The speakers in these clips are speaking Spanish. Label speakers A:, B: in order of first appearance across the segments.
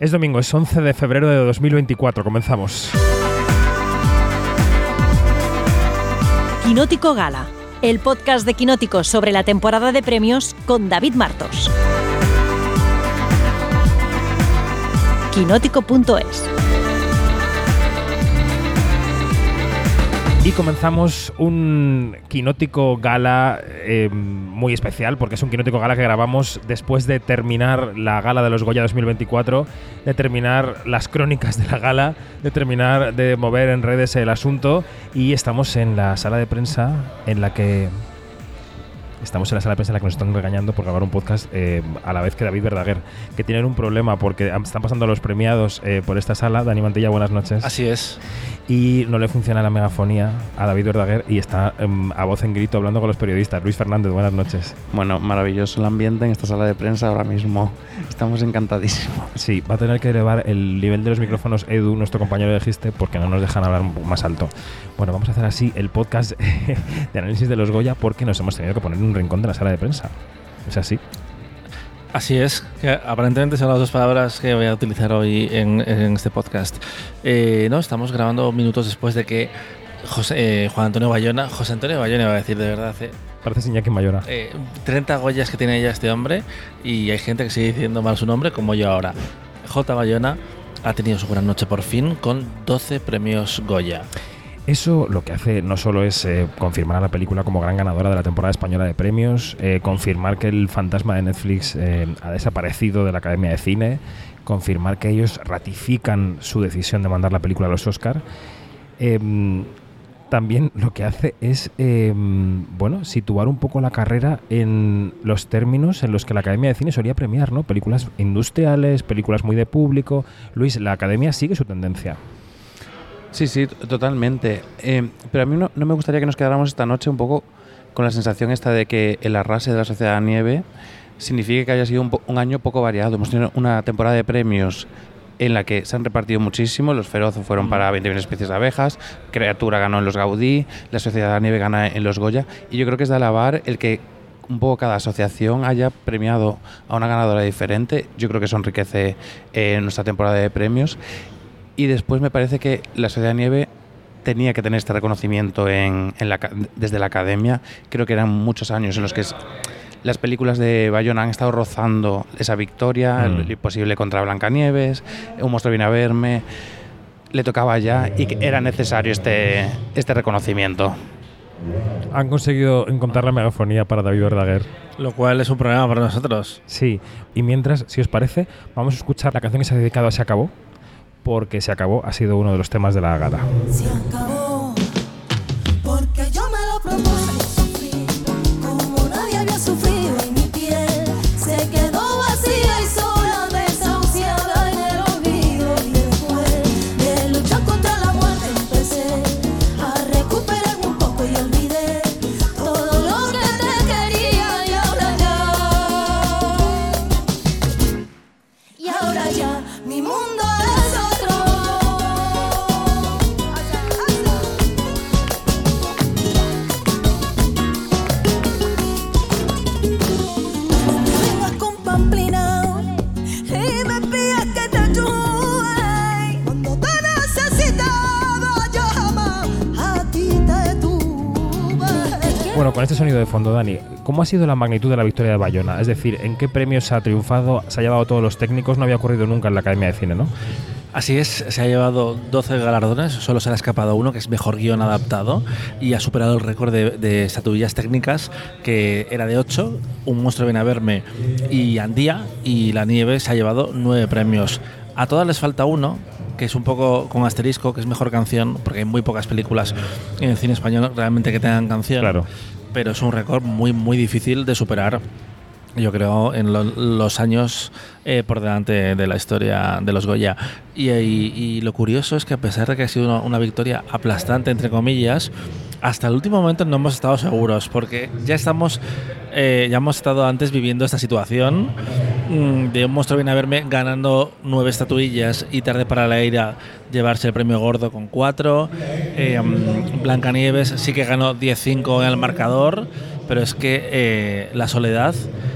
A: Es domingo, es 11 de febrero de 2024. Comenzamos.
B: Quinótico Gala, el podcast de Quinótico sobre la temporada de premios con David Martos. Quinótico.es
A: Y comenzamos un quinótico gala eh, muy especial, porque es un quinótico gala que grabamos después de terminar la gala de los Goya 2024, de terminar las crónicas de la gala, de terminar de mover en redes el asunto. Y estamos en la sala de prensa en la que Estamos en la sala de prensa en la que nos están regañando por grabar un podcast eh, a la vez que David Verdaguer, que tienen un problema porque están pasando los premiados eh, por esta sala. Dani Mantilla, buenas noches.
C: Así es.
A: Y no le funciona la megafonía a David Verdaguer y está em, a voz en grito hablando con los periodistas. Luis Fernández, buenas noches.
D: Bueno, maravilloso el ambiente en esta sala de prensa ahora mismo. Estamos encantadísimos.
A: Sí, va a tener que elevar el nivel de los micrófonos Edu, nuestro compañero de Giste, porque no nos dejan hablar más alto. Bueno, vamos a hacer así el podcast de análisis de los Goya porque nos hemos tenido que poner en un rincón de la sala de prensa. Es así.
C: Así es, que aparentemente son las dos palabras que voy a utilizar hoy en, este podcast. Eh, no, estamos grabando minutos después de que José, eh, Juan Antonio Bayona, José Antonio Bayona va a decir de verdad, eh,
A: Parece Iñaki Mayora.
C: 30 Goyas que tiene ya este hombre y hay gente que sigue diciendo mal su nombre, como yo ahora. J. Bayona ha tenido su gran noche por fin con 12 premios Goya.
A: Eso lo que hace no solo es eh, confirmar a la película como gran ganadora de la temporada española de premios, eh, confirmar que el fantasma de Netflix eh, ha desaparecido de la Academia de Cine, confirmar que ellos ratifican su decisión de mandar la película a los Oscar. Em, también lo que hace es em, bueno situar un poco la carrera en los términos en los que la Academia de Cine solía premiar, ¿no? Películas industriales, películas muy de público. Luis, la Academia sigue su tendencia.
D: Sí, sí, totalmente. Eh, pero a mí no, me gustaría que nos quedáramos esta noche un poco con la sensación esta de que el arrase de la Sociedad de Nieve significa que haya sido un, año poco variado. Hemos tenido una temporada de premios en la que se han repartido muchísimo. Los Feroz fueron para 20.000 especies de abejas, Criatura ganó en los Gaudí, la Sociedad de la Nieve gana en los Goya. Y yo creo que es de alabar el que un poco cada asociación haya premiado a una ganadora diferente. Yo creo que eso enriquece eh, nuestra temporada de premios. Y después me parece que la Sociedad de Nieve tenía que tener este reconocimiento en, la, desde la academia. Creo que eran muchos años en los que las películas de Bayona han estado rozando esa victoria, el mm. imposible contra Blancanieves, Un monstruo viene a verme. Le tocaba ya y que era necesario este, este reconocimiento.
A: Han conseguido encontrar la megafonía para David Verdaguer.
C: Lo cual es un problema para nosotros.
A: Sí, y mientras, si os parece, vamos a escuchar la canción que se ha dedicado a Se Acabó, porque se acabó ha sido uno de los temas de la gala. Fondo, Dani, ¿cómo ha sido la magnitud de la victoria de Bayona? Es decir, ¿en qué premios se ha triunfado? ¿Se ha llevado todos los técnicos? No había ocurrido nunca en la Academia de Cine, ¿no?
C: Así es, se ha llevado 12 galardones, solo se le ha escapado uno, que es mejor guion adaptado, y ha superado el récord de, estatuillas técnicas, que era de 8. Un monstruo viene a verme y Andía, y La Nieve se ha llevado 9 premios. A todas les falta uno, que es un poco con asterisco, que es mejor canción, porque hay muy pocas películas en el cine español realmente que tengan canción.
A: Claro
C: pero es un récord muy, muy difícil de superar. Yo creo en los años eh, por delante de la historia de los Goya. Y, lo curioso es que a pesar de que ha sido una, victoria aplastante, entre comillas, hasta el último momento no hemos estado seguros, porque ya estamos, eh, ya hemos estado antes viviendo esta situación de un monstruo viene a verme ganando nueve estatuillas y tarde para la ira llevarse el premio gordo con cuatro. Eh, mm, Blancanieves sí que ganó 10-5 en el marcador, pero es que eh, la soledad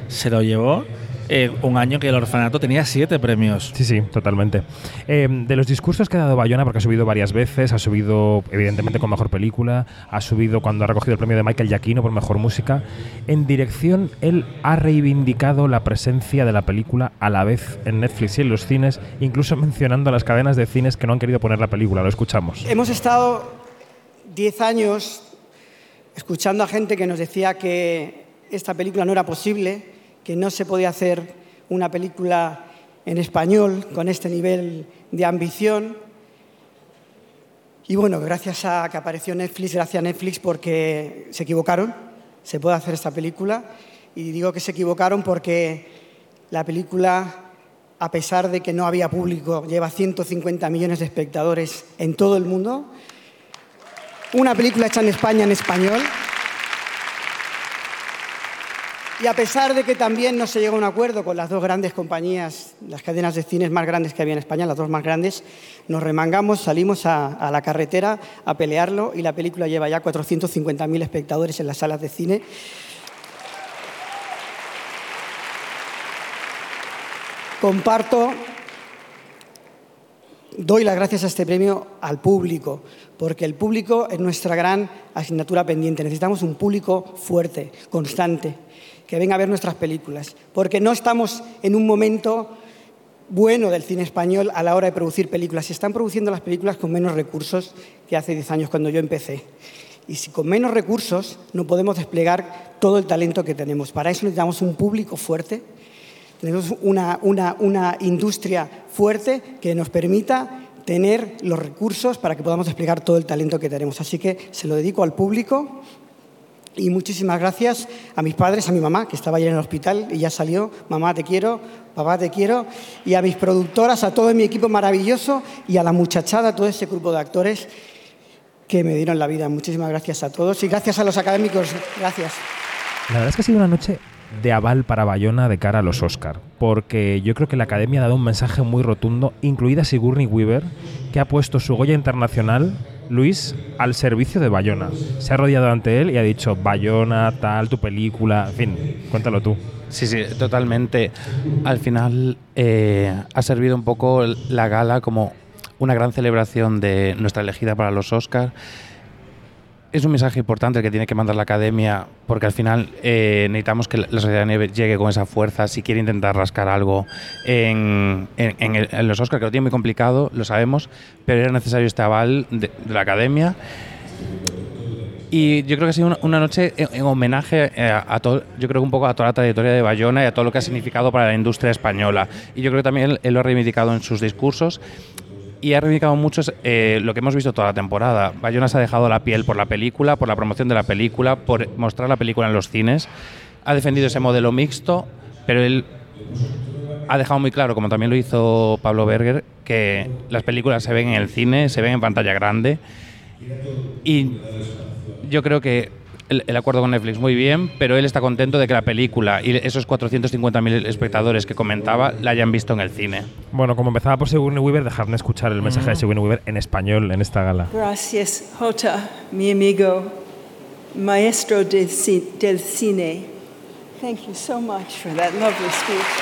C: se lo llevó eh, un año que el orfanato tenía siete premios.
A: Sí, sí, totalmente. Eh, de los discursos que ha dado Bayona, porque ha subido varias veces, ha subido evidentemente con mejor película, ha subido cuando ha recogido el premio de Michael Giacchino por mejor música, en dirección él ha reivindicado la presencia de la película a la vez en Netflix y en los cines, incluso mencionando a las cadenas de cines que no han querido poner la película. Lo escuchamos.
E: Hemos estado 10 años escuchando a gente que nos decía que esta película no era posible, que no se podía hacer una película en español con este nivel de ambición. Y bueno, gracias a que apareció Netflix, gracias a Netflix porque se equivocaron, se puede hacer esta película. Y digo que se equivocaron porque la película, a pesar de que no había público, lleva 150 millones de espectadores en todo el mundo. Una película hecha en España en español. Y a pesar de que también no se llegó a un acuerdo con las dos grandes compañías, las cadenas de cines más grandes que había en España, las dos más grandes, nos remangamos, salimos a, a la carretera a pelearlo y la película lleva ya 450.000 espectadores en las salas de cine. Comparto, doy las gracias a este premio al público, porque el público es nuestra gran asignatura pendiente. Necesitamos un público fuerte, constante, que venga a ver nuestras películas, porque no estamos en un momento bueno del cine español a la hora de producir películas. Se están produciendo las películas con menos recursos que hace 10 años cuando yo empecé. Y si con menos recursos no podemos desplegar todo el talento que tenemos. Para eso necesitamos un público fuerte, tenemos una, una, una industria fuerte que nos permita tener los recursos para que podamos desplegar todo el talento que tenemos. Así que se lo dedico al público y muchísimas gracias a mis padres, a mi mamá, que estaba ayer en el hospital y ya salió. Mamá, te quiero, papá, te quiero. Y a mis productoras, a todo mi equipo maravilloso y a la muchachada, a todo ese grupo de actores que me dieron la vida. Muchísimas gracias a todos y gracias a los académicos. Gracias.
A: La verdad es que ha sido una noche de aval para Bayona de cara a los Oscar, porque yo creo que la Academia ha dado un mensaje muy rotundo, incluida Sigourney Weaver, que ha puesto su Goya Internacional, Luis, al servicio de Bayona. Se ha rodeado ante él y ha dicho, Bayona, tal, tu película, en fin, cuéntalo tú.
D: Sí, sí, totalmente. Al final eh, ha servido un poco la gala como una gran celebración de nuestra elegida para los Oscars. Es un mensaje importante el que tiene que mandar la academia, porque al final eh, necesitamos que la Sociedad llegue con esa fuerza si quiere intentar rascar algo en, en- en el- en los Oscars, que lo tiene muy complicado, lo sabemos, pero era necesario este aval de, de la academia. Y yo creo que ha sido una, noche en, en homenaje eh, a, todo, yo creo que un poco a toda la trayectoria de Bayona y a todo lo que ha significado para la industria española. Y yo creo que también él lo ha reivindicado en sus discursos y ha reivindicado mucho eh, lo que hemos visto toda la temporada. Bayona se ha dejado la piel por la película, por la promoción de la película, por mostrar la película en los cines. Ha defendido ese modelo mixto, pero él ha dejado muy claro, como también lo hizo Pablo Berger, que las películas se ven en el cine, se ven en pantalla grande. Y yo creo que el, el acuerdo con Netflix muy bien, pero él está contento de que la película y esos 450.000 espectadores que comentaba la hayan visto en el cine.
A: Bueno, como empezaba por Sigourney Weaver, dejadme escuchar el mensaje de Sigourney Weaver en español en esta gala.
F: Gracias, Jota, mi amigo, maestro del, ci- del cine. Thank you so much for that lovely speech.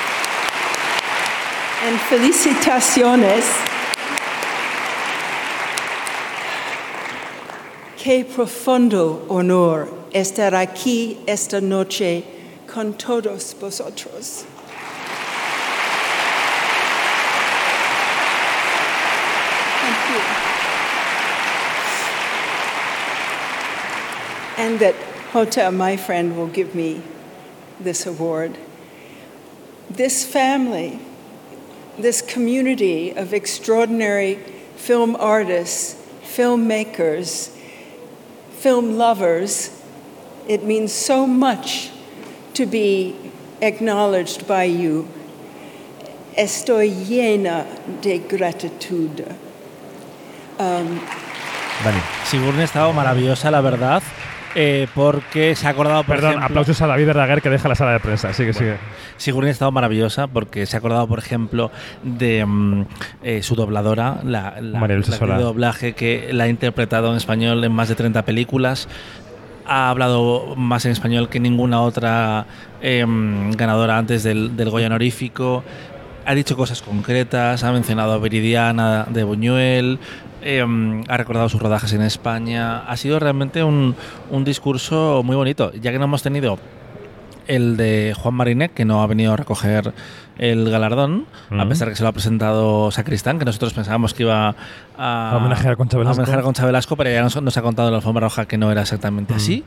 F: And felicitaciones. Qué profundo honor estar aquí esta noche con todos vosotros. Thank you. and that Hota, my friend, will give me this award. This family, this community of extraordinary film artists, filmmakers, film lovers, it means so much to be acknowledged by you. Estoy llena de gratitud. Um,
A: Dani.
C: Sigourney ha estado maravillosa, la verdad, eh, porque se ha acordado, por
A: Perdón,
C: ejemplo-
A: aplausos a David Verdaguer que deja la sala de prensa. Sigue, sigue.
C: Sigourney ha estado maravillosa porque se ha acordado, por ejemplo, de mm, eh, su dobladora, la, la, la de doblaje que la ha interpretado en español en más de 30 películas. ha hablado más en español que ninguna otra em, ganadora antes del, del Goya honorífico. Ha dicho cosas concretas, ha mencionado a Viridiana de Buñuel, em, ha recordado sus rodajes en España. Ha sido realmente un, un discurso muy bonito, ya que no hemos tenido el de Juan Marinet, que no ha venido a recoger el galardón, a pesar que se lo ha presentado Sacristán, que nosotros pensábamos que iba a,
A: A homenajear a Concha Velasco.
C: homenajear a Concha Velasco, pero ya nos, nos ha contado en la alfombra roja que no era exactamente así.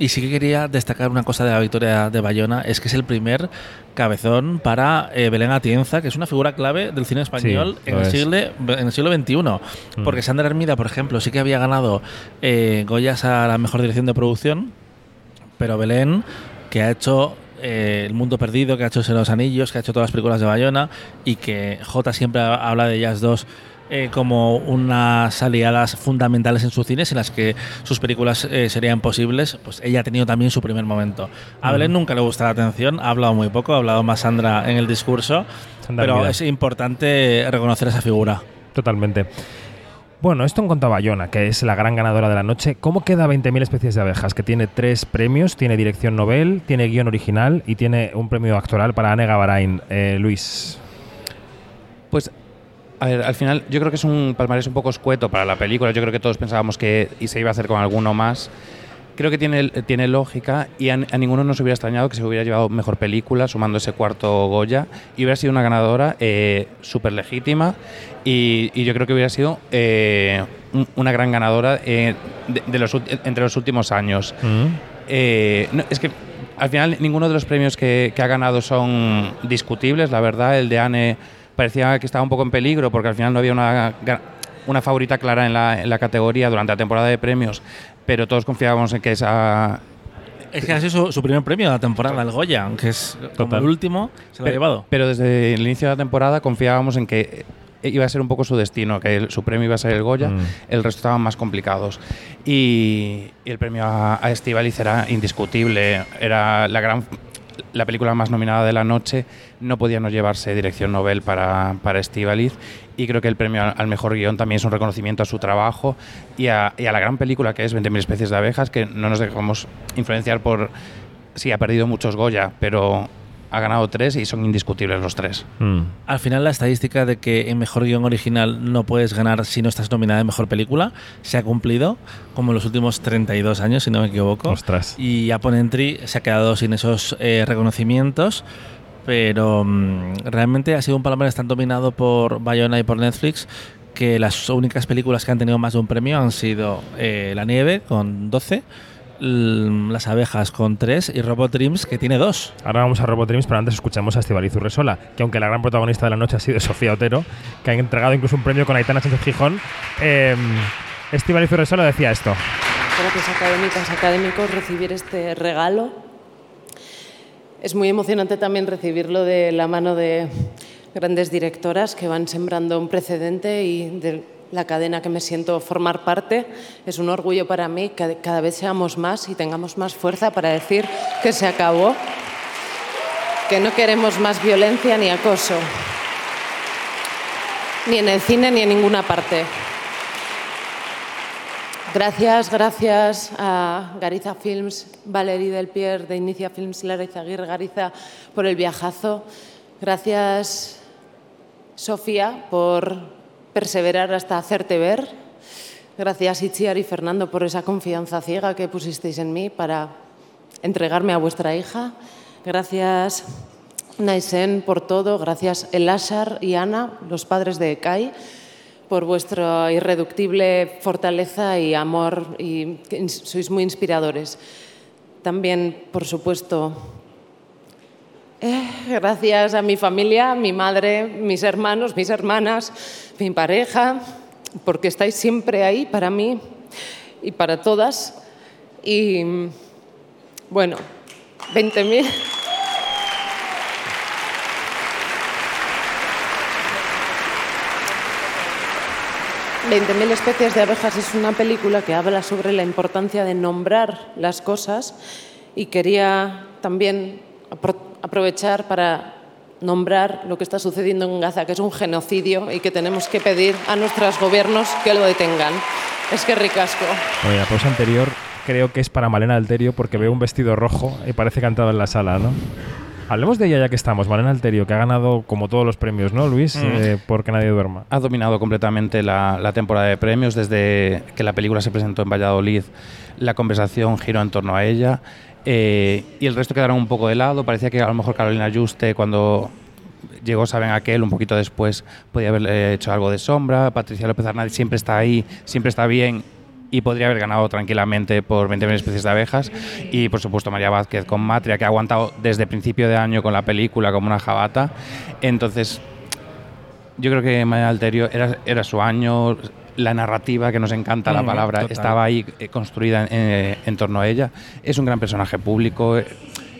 C: Y sí que quería destacar una cosa de la victoria de Bayona, es que es el primer cabezón para eh, Belén Atienza, que es una figura clave del cine español
A: Sí,
C: en, el siglo, en el siglo XXI.
A: Mm.
C: Porque Sandra Hermida, por ejemplo, sí que había ganado eh, Goyas a la mejor dirección de producción, pero Belén, que ha hecho eh, El Mundo Perdido, que ha hecho los Anillos, que ha hecho todas las películas de Bayona y que J siempre ha- habla de ellas dos eh, como unas aliadas fundamentales en su cine, sin las que sus películas eh, serían posibles, pues ella ha tenido también su primer momento. A Belén nunca le gusta la atención, ha hablado muy poco, ha hablado más Sandra en el discurso,
A: Sandra
C: pero es importante reconocer esa figura.
A: Totalmente. Bueno, esto en cuanto a Bayona, que es la gran ganadora de la noche. ¿Cómo queda 20.000 especies de abejas? Que tiene tres premios, tiene dirección Nobel, tiene guion original y tiene un premio actoral para Anne Gavarain. Eh, Luis.
D: Pues, a ver, al final yo creo que es un palmarés un poco escueto para la película. Yo creo que todos pensábamos que y se iba a hacer con alguno más. Creo que tiene, tiene lógica y a, a ninguno nos hubiera extrañado que se hubiera llevado mejor película, sumando ese cuarto Goya, y hubiera sido una ganadora eh, súper legítima y, y yo creo que hubiera sido eh, un- una gran ganadora eh, de, de los, entre los últimos años. No, es que al final ninguno de los premios que, que ha ganado son discutibles, la verdad. El de Anne parecía que estaba un poco en peligro porque al final no había una, una favorita clara en la, en la categoría durante la temporada de premios, pero todos confiábamos en que esa...
C: Es que ha sido su, su primer premio de la temporada, el Goya, aunque es como el último, se lo ha
D: pero,
C: llevado.
D: pero desde el inicio de la temporada confiábamos en que iba a ser un poco su destino, que el- su premio iba a ser el Goya,
A: Mm.
D: el resto estaban más complicados. Y, y el premio a, a Estíbaliz era indiscutible, era la gran la película más nominada de la noche, no podía no llevarse dirección Nobel para, para Estíbaliz y creo que el premio al, al mejor guion también es un reconocimiento a su trabajo y a, y a la gran película que es 20.000 especies de abejas, que no nos dejamos influenciar por... Sí, ha perdido muchos Goya, pero ha ganado tres y son indiscutibles los tres.
A: Mm.
C: Al final, la estadística de que en mejor guion original no puedes ganar si no estás nominada en mejor película se ha cumplido, como en los últimos 32 años, si no me equivoco.
A: Ostras.
C: Y Apple Entry se ha quedado sin esos eh, reconocimientos. Pero mm, realmente ha sido un palmarés tan dominado por Bayona y por Netflix que las únicas películas que han tenido más de un premio han sido eh, La Nieve con 12, l- Las Abejas con 3 y Robot Dreams que tiene 2.
A: Ahora vamos a Robot Dreams, pero antes escuchamos a Estivaliz Urresola, que aunque la gran protagonista de la noche ha sido Sofía Otero, que ha entregado incluso un premio con Aitana Sánchez Gijón, eh, Estivaliz Urresola decía esto.
G: Gracias académicas, académicos, recibir este regalo. Es muy emocionante también recibirlo de la mano de grandes directoras que van sembrando un precedente y de la cadena que me siento formar parte. Es un orgullo para mí que cada vez seamos más y tengamos más fuerza para decir que se acabó, que no queremos más violencia ni acoso, ni en el cine ni en ninguna parte. Gracias, gracias a Gariza Films, Valerie Del Pierre de Inicia Films, Lara Izaguirre Gariza por el viajazo. Gracias, Sofía, por perseverar hasta hacerte ver. Gracias, Itziar y Fernando, por esa confianza ciega que pusisteis en mí para entregarme a vuestra hija. Gracias, Naisen, por todo. Gracias, Elásar y Ana, los padres de Kai por vuestra irreductible fortaleza y amor y sois muy inspiradores. También, por supuesto, eh, gracias a mi familia, mi madre, mis hermanos, mis hermanas, mi pareja, porque estáis siempre ahí para mí y para todas. Y bueno, 20.000. «20.000 especies de abejas» es una película que habla sobre la importancia de nombrar las cosas y quería también aprovechar para nombrar lo que está sucediendo en Gaza, que es un genocidio y que tenemos que pedir a nuestros gobiernos que lo detengan. Es que ricasco.
A: Oye, la pausa anterior, creo que es para Malena Alterio porque veo un vestido rojo y parece cantado en la sala, ¿no? Hablemos de ella ya que estamos. Malena Alterio, que ha ganado como todos los premios, ¿no, Luis?
C: Mm.
A: Eh, porque nadie duerma.
D: Ha dominado completamente la, la temporada de premios desde que la película se presentó en Valladolid. La conversación giró en torno a ella eh, y el resto quedaron un poco de lado. Parecía que a lo mejor Carolina Juste, cuando llegó Saben Aquel, un poquito después, podía haber eh, hecho algo de sombra. Patricia López Arnaiz siempre está ahí, siempre está bien y podría haber ganado tranquilamente por 20.000 especies de abejas. Y por supuesto María Vázquez con Matria, que ha aguantado desde principio de año con la película como una jabata. Entonces, yo creo que María Alterio era, era su año, la narrativa, que nos encanta la
C: Mm,
D: palabra,
C: total.
D: estaba ahí eh, construida en, eh, en torno a ella. Es un gran personaje público. eh,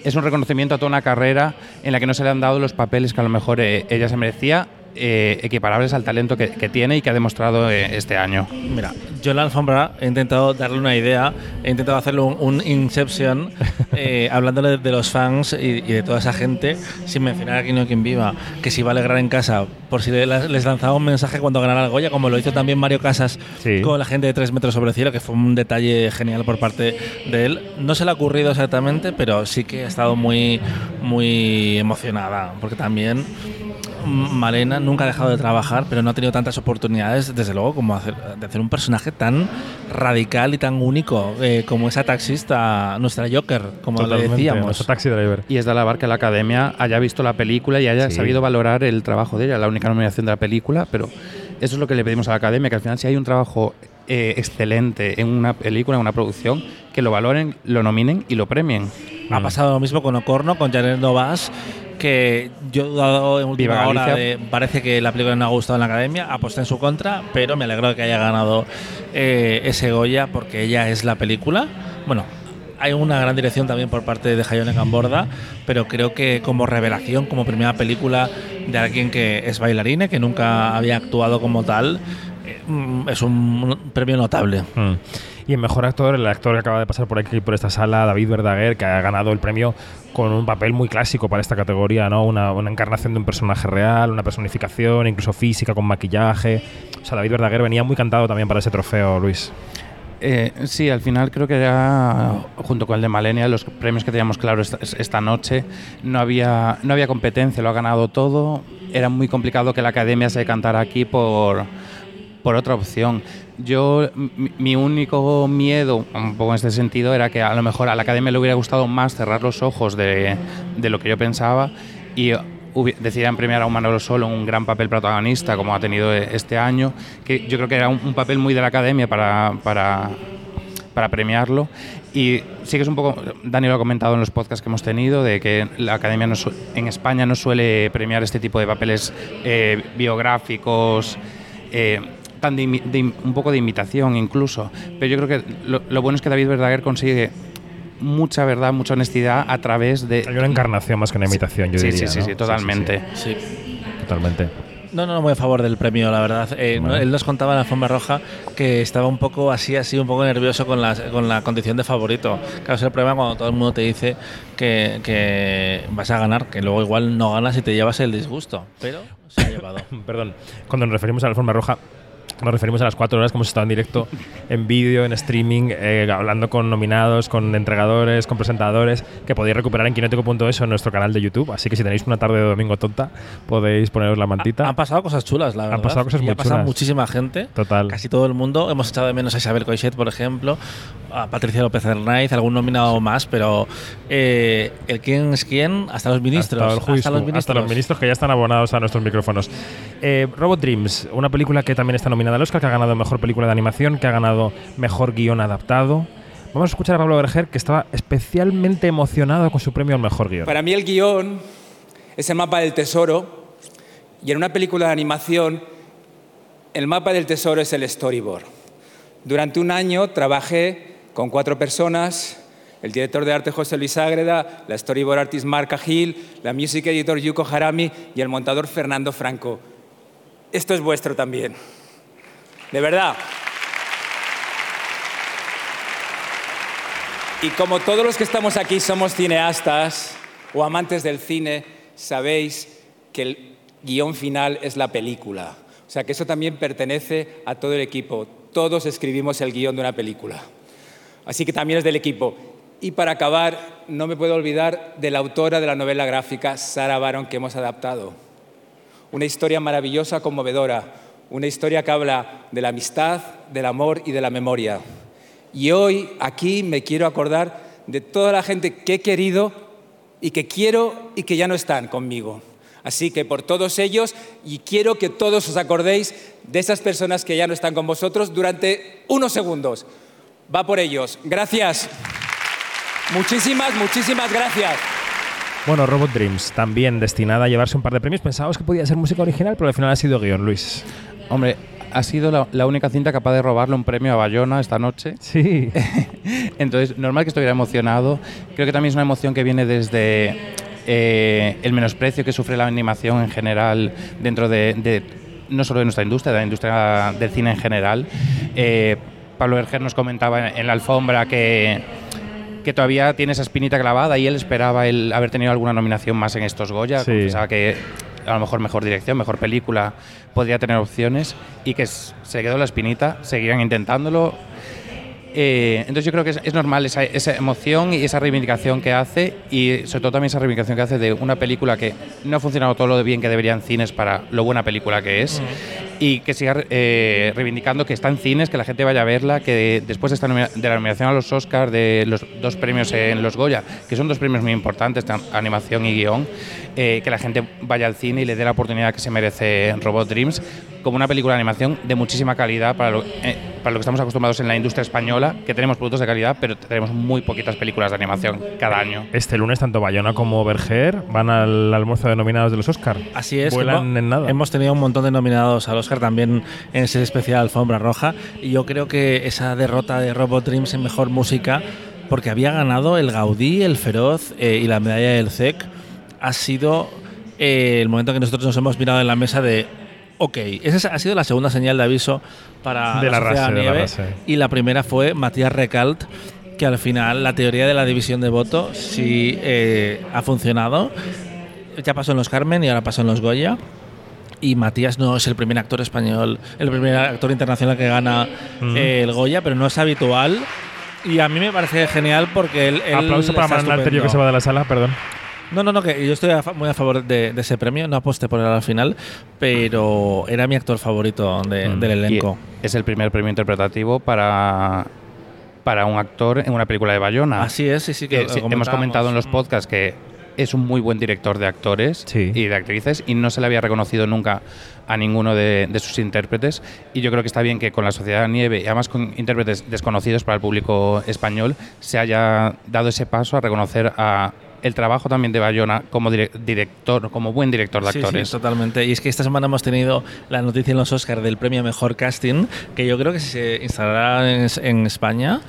D: Es un reconocimiento a toda una carrera en la que no se le han dado los papeles que a lo mejor ella se merecía, eh, equiparables al talento que, que tiene y que ha demostrado eh, este año.
C: Mira, yo en la alfombra he intentado darle una idea, he intentado hacerle un, un Inception, eh, hablándole de los fans y, y de toda esa gente, sin mencionar a Quien no quien viva, que si va a alegrar en casa, por si le- les lanzaba un mensaje cuando ganara el Goya, como lo hizo también Mario Casas
A: Sí.
C: con la gente de 3 metros sobre el cielo, que fue un detalle genial por parte de él. No se le ha ocurrido exactamente, pero sí que ha estado muy, muy emocionada, porque también Malena nunca ha dejado de trabajar, pero no ha tenido tantas oportunidades, desde luego, como hacer, de hacer un personaje tan radical y tan único eh, como esa taxista, nuestra Joker, como le
A: Totalmente,
C: decíamos.
A: nuestro taxi driver.
D: Y es de alabar que la academia haya visto la película y haya
A: Sí.
D: sabido valorar el trabajo de ella, la única nominación de la película, pero eso es lo que le pedimos a la academia, que al final si hay un trabajo eh, excelente en una película, en una producción, que lo valoren, lo nominen y lo premien.
C: Ha
A: Mm.
C: pasado lo mismo con Ocorno, con Janet Novas, que yo he dudado en última
D: Viva
C: hora de, parece que la película no ha gustado en la academia, aposté en su contra, pero me alegro de que haya ganado eh, ese Goya porque ella es la película. Bueno, hay una gran dirección también por parte de Hayone Camborda, pero creo que como revelación, como primera película de alguien que es bailarina, que nunca había actuado como tal, eh, mm, es un premio notable.
A: Mm. Y en mejor actor, el actor que acaba de pasar por aquí, por esta sala, David Verdaguer, que ha ganado el premio con un papel muy clásico para esta categoría, ¿no? Una, encarnación de un personaje real, una personificación, incluso física, con maquillaje. O sea, David Verdaguer venía muy cantado también para ese trofeo, Luis.
D: Eh, sí, al final creo que era, junto con el de Malenia, los premios que teníamos claros esta, esta noche, no había, no había competencia, lo ha ganado todo. Era muy complicado que la academia se cantara aquí por, por otra opción. Yo, mi, único miedo, un poco en este sentido, era que a lo mejor a la academia le hubiera gustado más cerrar los ojos de, lo que yo pensaba y hubi- decidieran premiar a un Manolo Solo un gran papel protagonista como ha tenido e- este año, que yo creo que era un, papel muy de la academia para, para, premiarlo. Y sí que es un poco, Dani lo ha comentado en los podcasts que hemos tenido, de que la academia en España no suele premiar este tipo de papeles eh, biográficos. eh, tan de de un poco de imitación incluso, pero yo creo que lo, lo bueno es que David Verdaguer consigue mucha verdad, mucha honestidad a través de...
A: Hay una encarnación más que una imitación, yo diría.
D: sí, sí,
A: ¿no?
D: sí, totalmente.
C: Sí.
A: Totalmente.
C: No, no, no, muy a favor del premio, la verdad. Eh, él nos contaba en la alfombra roja que estaba un poco así, así, un poco nervioso con la, con la condición de favorito. Claro, es el problema cuando todo el mundo te dice que, que vas a ganar, que luego igual no ganas y te llevas el disgusto. Pero se ha llevado.
A: Perdón, cuando nos referimos a la forma roja, nos referimos a las cuatro horas que hemos estado en directo, en vídeo, en streaming, eh, hablando con nominados, con entregadores, con presentadores, que podéis recuperar en quinótico.es o en nuestro canal de YouTube. Así que si tenéis una tarde de domingo tonta, podéis poneros la mantita.
C: Han pasado cosas chulas, la verdad.
A: pasado cosas
C: Y
A: muy
C: ha pasado
A: chulas.
C: muchísima gente.
A: Total.
C: Casi todo el mundo. Hemos echado de menos a Isabel Coixet, por ejemplo, a Patricia López Hernández, algún nominado más, pero eh, el quién es quién, hasta los ministros.
A: Hasta, el juicio,
C: hasta los ministros.
A: hasta los ministros que ya están abonados a nuestros micrófonos. Eh, Robot Dreams, una película que también está nominada al Oscar, que ha ganado Mejor Película de Animación, que ha ganado Mejor Guión Adaptado. Vamos a escuchar a Pablo Berger, que estaba especialmente emocionado con su premio al Mejor Guión.
H: Para mí el guion es el mapa del tesoro y en una película de animación el mapa del tesoro es el storyboard. Durante un año trabajé con cuatro personas, el director de arte José Luis Ágreda, la storyboard artist Marca Gil, la music editor Yuko Harami y el montador Fernando Franco. Esto es vuestro también. De verdad. Y como todos los que estamos aquí somos cineastas o amantes del cine, sabéis que el guion final es la película. O sea que eso también pertenece a todo el equipo. Todos escribimos el guion de una película. así que también es del equipo. Y para acabar, no me puedo olvidar de la autora de la novela gráfica, Sara Baron, que hemos adaptado. Una historia maravillosa, conmovedora, una historia que habla de la amistad, del amor y de la memoria. Y hoy aquí me quiero acordar de toda la gente que he querido y que quiero y que ya no están conmigo. Así que por todos ellos, y quiero que todos os acordéis de esas personas que ya no están con vosotros durante unos segundos. Va por ellos. Gracias. Muchísimas, muchísimas gracias.
A: Bueno, Robot Dreams, también destinada a llevarse un par de premios. Pensábamos que podía ser música original, pero al final ha sido guion, Luis.
D: Hombre, ha sido la, la única cinta capaz de robarle un premio a Bayona esta noche.
A: Sí.
D: Entonces, normal que estuviera emocionado. Creo que también es una emoción que viene desde eh, el menosprecio que sufre la animación en general dentro de, de- no solo de nuestra industria, de la industria del cine en general. Eh, Pablo Berger nos comentaba en, en la alfombra que, que todavía tiene esa espinita clavada y él esperaba el haber tenido alguna nominación más en estos Goya.
A: Sí.
D: Pensaba que a lo mejor mejor dirección, mejor película podría tener opciones y que se quedó la espinita, seguirán intentándolo. Eh, entonces yo creo que es, es normal esa, esa emoción y esa reivindicación que hace y sobre todo también esa reivindicación que hace de una película que no ha funcionado todo lo bien que debería en cines para lo buena película que es y que siga eh, reivindicando que está en cines, que la gente vaya a verla, que después de, esta de la nominación a los Oscars, de los dos premios en los Goya, que son dos premios muy importantes, animación y guion, eh, que la gente vaya al cine y le dé la oportunidad que se merece Robot Dreams como una película de animación de muchísima calidad para lo, eh, para lo que estamos acostumbrados en la industria española, que tenemos productos de calidad, pero tenemos muy poquitas películas de animación cada año.
A: Este lunes, tanto Bayona como Berger van al almuerzo de nominados de los Oscar.
C: Así es.
A: Vuelan
C: hemos,
A: en nada.
C: hemos tenido un montón de nominados al Oscar también en ese especial Alfombra Roja. Y yo creo que esa derrota de Robot Dreams en mejor música, porque había ganado el Gaudí, el Feroz eh, y la medalla del CEC, ha sido eh, el momento que nosotros nos hemos mirado en la mesa de. Ok, esa ha sido la segunda señal de aviso para
A: De la de la
C: Nieve.
A: Rase.
C: Y la primera fue Matías Recalt, que al final la teoría de la división de voto sí eh, ha funcionado. Ya pasó en los Carmen y ahora pasó en los Goya. Y Matías no es el primer actor español, el primer actor internacional que gana
A: Mm.
C: eh, el Goya, pero no es habitual. Y a mí me parece genial porque él. él
A: Aplauso para Manuel Alterio que se va de la sala, perdón.
C: No, no, no, que yo estoy a muy a favor de, de ese premio. No aposté por él al final, pero era mi actor favorito de-
A: Mm.
C: del
D: Y
C: elenco.
D: es el primer premio interpretativo para, para un actor en una película de Bayona.
C: Así es, sí, sí, que
D: Que sí, hemos comentado en los
C: Mm.
D: podcasts que es un muy buen director de actores
A: Sí.
D: y de actrices y no se le había reconocido nunca a ninguno de, de sus intérpretes y yo creo que está bien que con la Sociedad Nieve y además con intérpretes desconocidos para el público español se haya dado ese paso a reconocer a el trabajo también de Bayona como direc- director, como buen director de
C: Sí,
D: actores.
C: Sí, totalmente. Y es que esta semana hemos tenido la noticia en los Oscars del premio Mejor Casting, que yo creo que si se instalará en, en España,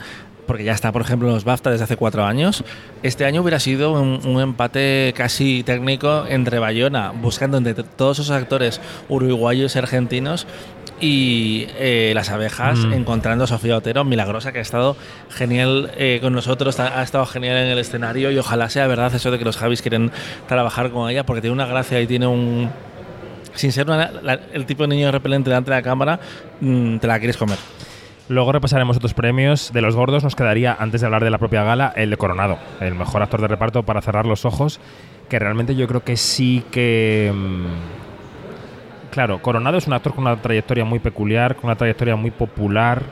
C: porque ya está, por ejemplo, en los BAFTA desde hace cuatro años, este año hubiera sido un, un empate casi técnico entre Bayona, buscando entre todos esos actores uruguayos y argentinos, y eh, las abejas
A: Mm.
C: encontrando a Sofía Otero, milagrosa, que ha estado genial eh, con nosotros, ha, estado genial en el escenario y ojalá sea verdad eso de que los Javis quieren trabajar con ella porque tiene una gracia y tiene un... Sin ser una- la- el tipo de niño repelente delante de la cámara, mm, te la quieres comer.
A: Luego repasaremos otros premios. De los gordos nos quedaría, antes de hablar de la propia gala, el de Coronado, el mejor actor de reparto para cerrar los ojos, que realmente yo creo que sí que... mm, Claro, Coronado es un actor con una trayectoria muy peculiar, con una trayectoria muy popular,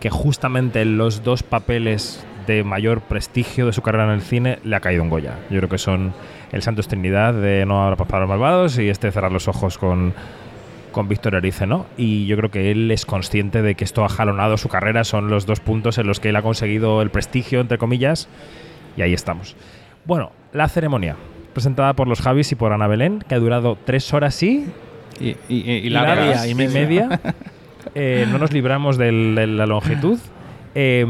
A: que justamente en los dos papeles de mayor prestigio de su carrera en el cine le ha caído un Goya. Yo creo que son El Santos Trinidad de No habrá paz para los malvados y este Cerrar los ojos con, con Víctor Erice, ¿no? Y yo creo que él es consciente de que esto ha jalonado su carrera, son los dos puntos en los que él ha conseguido el prestigio, entre comillas, y ahí estamos. Bueno, la ceremonia, presentada por los Javis y por Ana Belén, que ha durado tres horas y,
D: Y, y- y-
A: y media. Eh, no nos libramos del- de la longitud. Eh,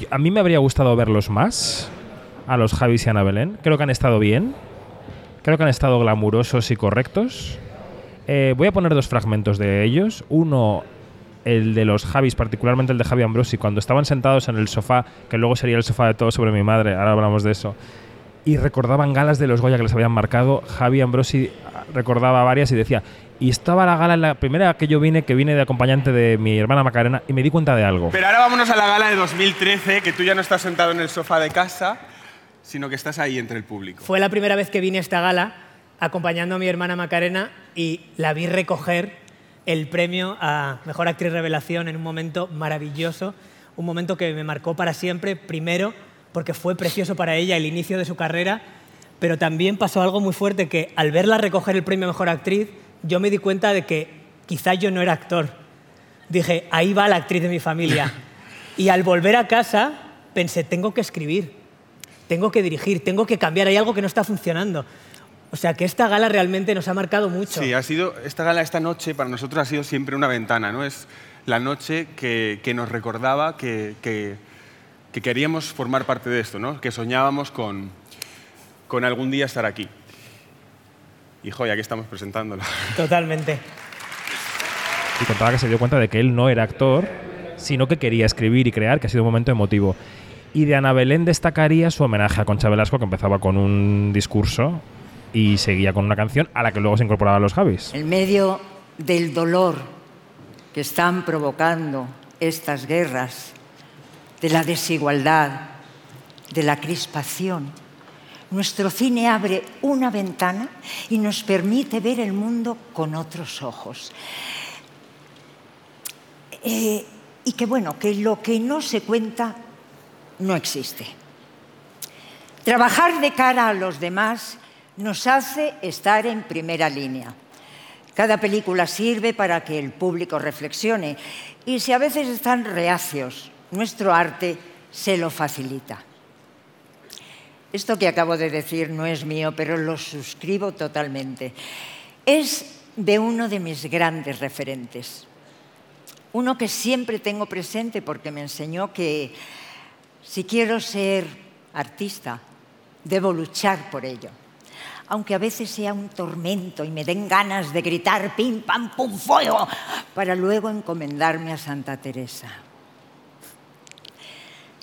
A: y- a mí me habría gustado verlos más, a los Javis y Ana Belén. Creo que han estado bien. Creo que han estado glamurosos y correctos. Eh, voy a poner dos fragmentos de ellos. Uno, el de los Javis, particularmente el de Javi Ambrosi, cuando estaban sentados en el sofá, que luego sería el sofá de todo sobre mi madre, ahora hablamos de eso, y recordaban galas de los Goya que les habían marcado. Javi Ambrosi recordaba varias y decía, Y estaba la gala, en la primera que yo vine, que vine de acompañante de mi hermana Macarena, y me di cuenta de algo.
I: Pero ahora vámonos a la gala de 2013, que tú ya no estás sentado en el sofá de casa, sino que estás ahí entre el público.
J: Fue la primera vez que vine a esta gala acompañando a mi hermana Macarena y la vi recoger el premio a Mejor Actriz Revelación en un momento maravilloso, un momento que me marcó para siempre, primero porque fue precioso para ella el inicio de su carrera, pero también pasó algo muy fuerte que al verla recoger el premio a Mejor Actriz, yo me di cuenta de que quizá yo no era actor. Dije, ahí va la actriz de mi familia. Y al volver a casa pensé, tengo que escribir, tengo que dirigir, tengo que cambiar, hay algo que no está funcionando. O sea que esta gala realmente nos ha marcado mucho.
I: Sí, ha sido, esta gala esta noche para nosotros ha sido siempre una ventana, ¿no? Es la noche que, que nos recordaba que, que, que queríamos formar parte de esto, ¿no? Que soñábamos con, con algún día estar aquí. Y joya, aquí estamos presentándola.
J: Totalmente.
A: Y contaba que se dio cuenta de que él no era actor, sino que quería escribir y crear, que ha sido un momento emotivo. Y de Ana Belén destacaría su homenaje a Concha Velasco, que empezaba con un discurso y seguía con una canción a la que luego se incorporaban los Javis.
K: En medio del dolor que están provocando estas guerras, de la desigualdad, de la crispación, nuestro cine abre una ventana y nos permite ver el mundo con otros ojos. Eh, y que bueno, que lo que no se cuenta no existe. Trabajar de cara a los demás nos hace estar en primera línea. Cada película sirve para que el público reflexione y si a veces están reacios, nuestro arte se lo facilita. Esto que acabo de decir no es mío, pero lo suscribo totalmente. Es de uno de mis grandes referentes. Uno que siempre tengo presente porque me enseñó que si quiero ser artista, debo luchar por ello aunque a veces sea un tormento y me den ganas de gritar pim, pam, pum, fuego, para luego encomendarme a Santa Teresa.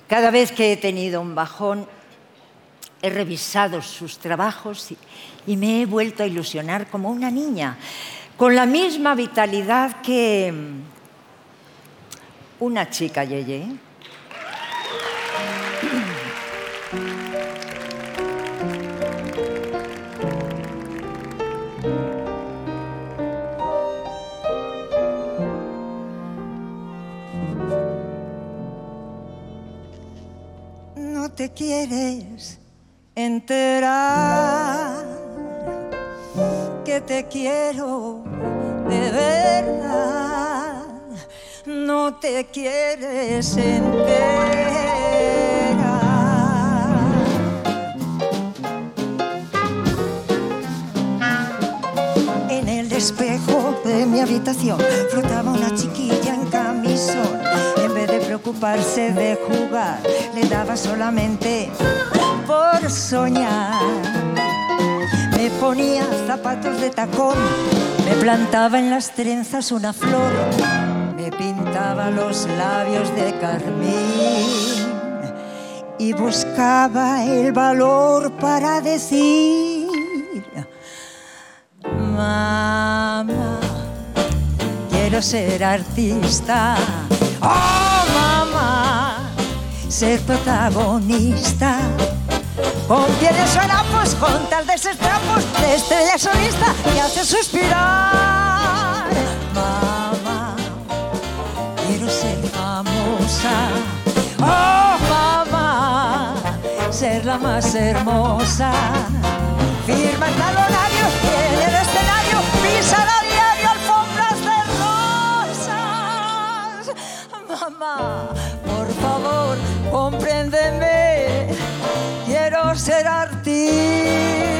K: Cada vez que he tenido un bajón, he revisado sus trabajos y, me he vuelto a ilusionar como una niña, con la misma vitalidad que una chica Yeye.
L: No te quieres enterar que te quiero de verdad. No te quieres enterar. En el espejo de mi habitación flotaba una chiquilla en camisón. En vez de preocuparse de jugar, le daba solamente por soñar. Me ponía zapatos de tacón, me plantaba en las trenzas una flor, me pintaba los labios de carmín y buscaba el valor para decir, mamá, quiero ser artista. Oh, mamá, ser protagonista. Con pieles suenapos, con tal desestrapos, de estrella solista me hace suspirar. Mamá, quiero ser famosa. Oh, mamá, ser la más hermosa. Firma el talonario y en el escenario pisar a diario alfombras de rosas. Mamá, por favor, compréndeme. Ser artista.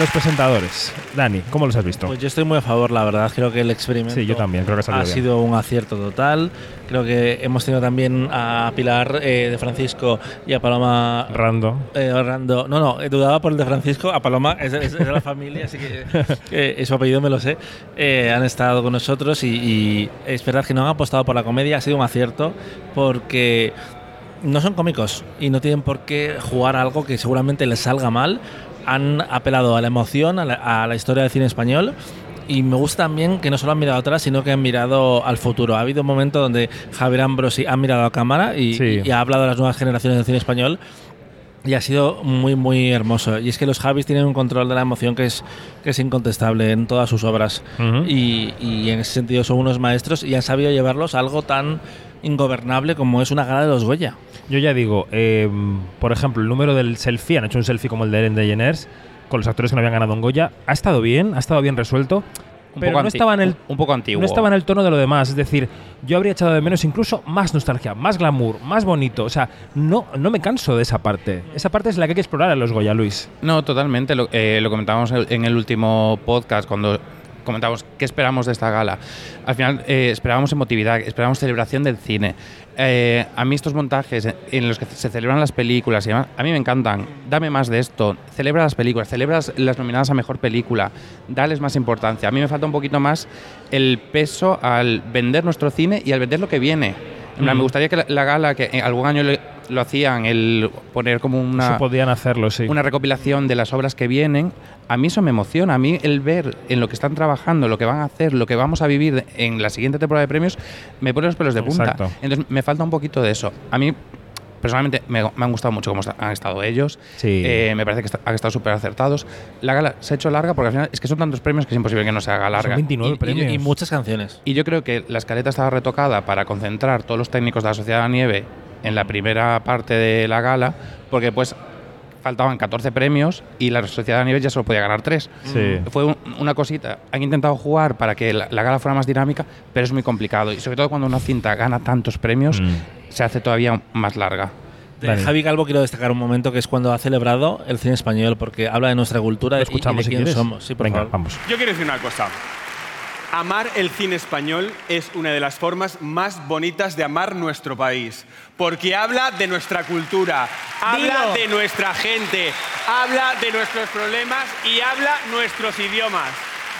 A: Los presentadores. Dani, ¿cómo los has visto?
C: Pues yo estoy muy a favor, la verdad. Creo que el experimento
A: Sí, yo también, creo que ha bien.
C: sido un acierto total. Creo que hemos tenido también a Pilar eh, de Francisco y a Paloma
A: Rando.
C: eh, Rando. No, no, eh, dudaba por el de Francisco. A Paloma es, es- es de la familia, así que eh, su apellido me lo sé. Eh, han estado con nosotros y, y esperar que no han apostado por la comedia ha sido un acierto porque no son cómicos y no tienen por qué jugar a algo que seguramente les salga mal. Han apelado a la emoción, a la, a la historia del cine español. Y me gusta también que no solo han mirado atrás, sino que han mirado al futuro. Ha habido un momento donde Javier Ambrosi ha mirado a cámara y,
A: Sí.
C: y ha hablado de las nuevas generaciones del cine español. Y ha sido muy, muy hermoso. Y es que los Javis tienen un control de la emoción que es, que es incontestable en todas sus obras.
A: Ujú.
C: y, y en ese sentido son unos maestros y han sabido llevarlos a algo tan ingobernable como es una gala de los Goya.
A: Yo ya digo, eh, por ejemplo, el número del selfie, han hecho un selfie como el de Ellen DeGeneres, con los actores que no habían ganado en Goya, ha estado bien, ha estado bien resuelto,
D: Un
A: pero
D: poco
A: no estaba en el
D: un- un poco antiguo.
A: No estaba en el tono de lo demás, es decir, yo habría echado de menos incluso más nostalgia, más glamour, más bonito, o sea, no, no me canso de esa parte. Esa parte es la que hay que explorar en los Goya, Luis.
D: No, totalmente. Lo, eh, lo comentábamos en el último podcast cuando comentábamos qué esperamos de esta gala. Al final eh, esperábamos emotividad, esperábamos celebración del cine. Eh, a mí estos montajes en los que se celebran las películas y demás, a mí me encantan. Dame más de esto. Celebra las películas, celebra las- nominadas a mejor película. Dales más importancia. A mí me falta un poquito más el peso al vender nuestro cine y al vender lo que viene.
A: Mm.
D: Me gustaría que la, la gala, que algún año le- lo hacían, el poner como una
A: Eso podían hacerlo, sí.
D: una recopilación de las obras que vienen, a mí eso me emociona. A mí el ver en lo que están trabajando, lo que van a hacer, lo que vamos a vivir en la siguiente temporada de premios, me pone los pelos de punta.
A: Exacto.
D: Entonces me falta un poquito de eso. A mí personalmente me, me han gustado mucho cómo han estado ellos.
A: Sí.
D: Eh, me parece que está- han estado súper acertados. La gala se ha hecho larga porque al final es que son tantos premios que es imposible que no se haga larga.
C: Y- y- Y, muchas canciones.
D: Y yo creo que la escaleta estaba retocada para concentrar todos los técnicos de la Sociedad de la Nieve en la primera parte de la gala, porque pues faltaban 14 premios y la Sociedad de la Nieve ya solo podía ganar 3.
A: Sí.
D: Fue un- una cosita. Han intentado jugar para que la, la gala fuera más dinámica, pero es muy complicado. Y sobre todo cuando una cinta gana tantos premios,
A: Mm.
D: se hace todavía más larga.
C: De Javi Calvo quiero destacar un momento que es cuando ha celebrado el cine español, porque habla de nuestra cultura y- y,
A: escuchamos
C: de
A: si
C: quién
A: quieres.
C: somos. Sí, por
A: Venga,
C: favor.
A: vamos.
I: Yo quiero decir una cosa. Amar el cine español es una de las formas más bonitas de amar nuestro país, porque habla de nuestra cultura, habla
J: Dilo.
I: de nuestra gente, habla de nuestros problemas y habla nuestros idiomas.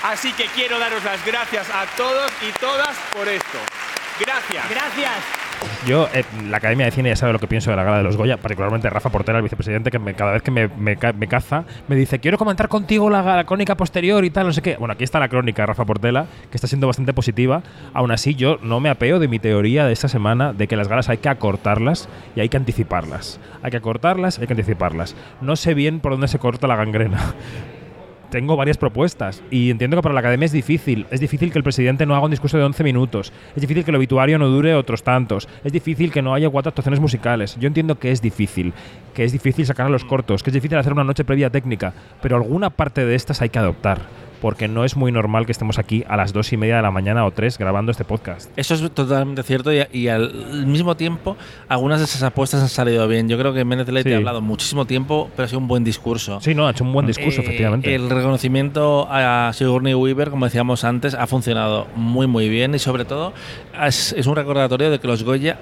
I: Así que quiero daros las gracias a todos y todas por esto. Gracias.
J: Gracias.
A: Yo, eh, la Academia de Cine ya sabe lo que pienso de la gala de los Goya, particularmente Rafa Portela, el vicepresidente, que cada vez que me, me ca- me caza, me dice, quiero comentar contigo la, la crónica posterior y tal, no sé qué. Bueno, aquí está la crónica, Rafa Portela, que está siendo bastante positiva. Aún así, yo no me apeo de mi teoría de esta semana de que las galas hay que acortarlas y hay que anticiparlas. Hay que acortarlas, hay que anticiparlas. No sé bien por dónde se corta la gangrena. Tengo varias propuestas y entiendo que para la academia es difícil. Es difícil que el presidente no haga un discurso de 11 minutos. Es difícil que el obituario no dure otros tantos. Es difícil que no haya cuatro actuaciones musicales. Yo entiendo que es difícil. Que es difícil sacar a los cortos. Que es difícil hacer una noche previa técnica. Pero alguna parte de estas hay que adoptar. Porque no es muy normal que estemos aquí a las dos y media de la mañana o tres grabando este podcast.
C: Eso es totalmente cierto y, y al mismo tiempo algunas de esas apuestas han salido bien. Yo creo que Leite
A: Sí.
C: ha hablado muchísimo tiempo, pero ha sido un buen discurso.
A: Sí, no, ha hecho un buen discurso,
C: Eh,
A: efectivamente.
C: El reconocimiento a Sigourney Weaver, como decíamos antes, ha funcionado muy muy bien y sobre todo es, es un recordatorio de que los Goya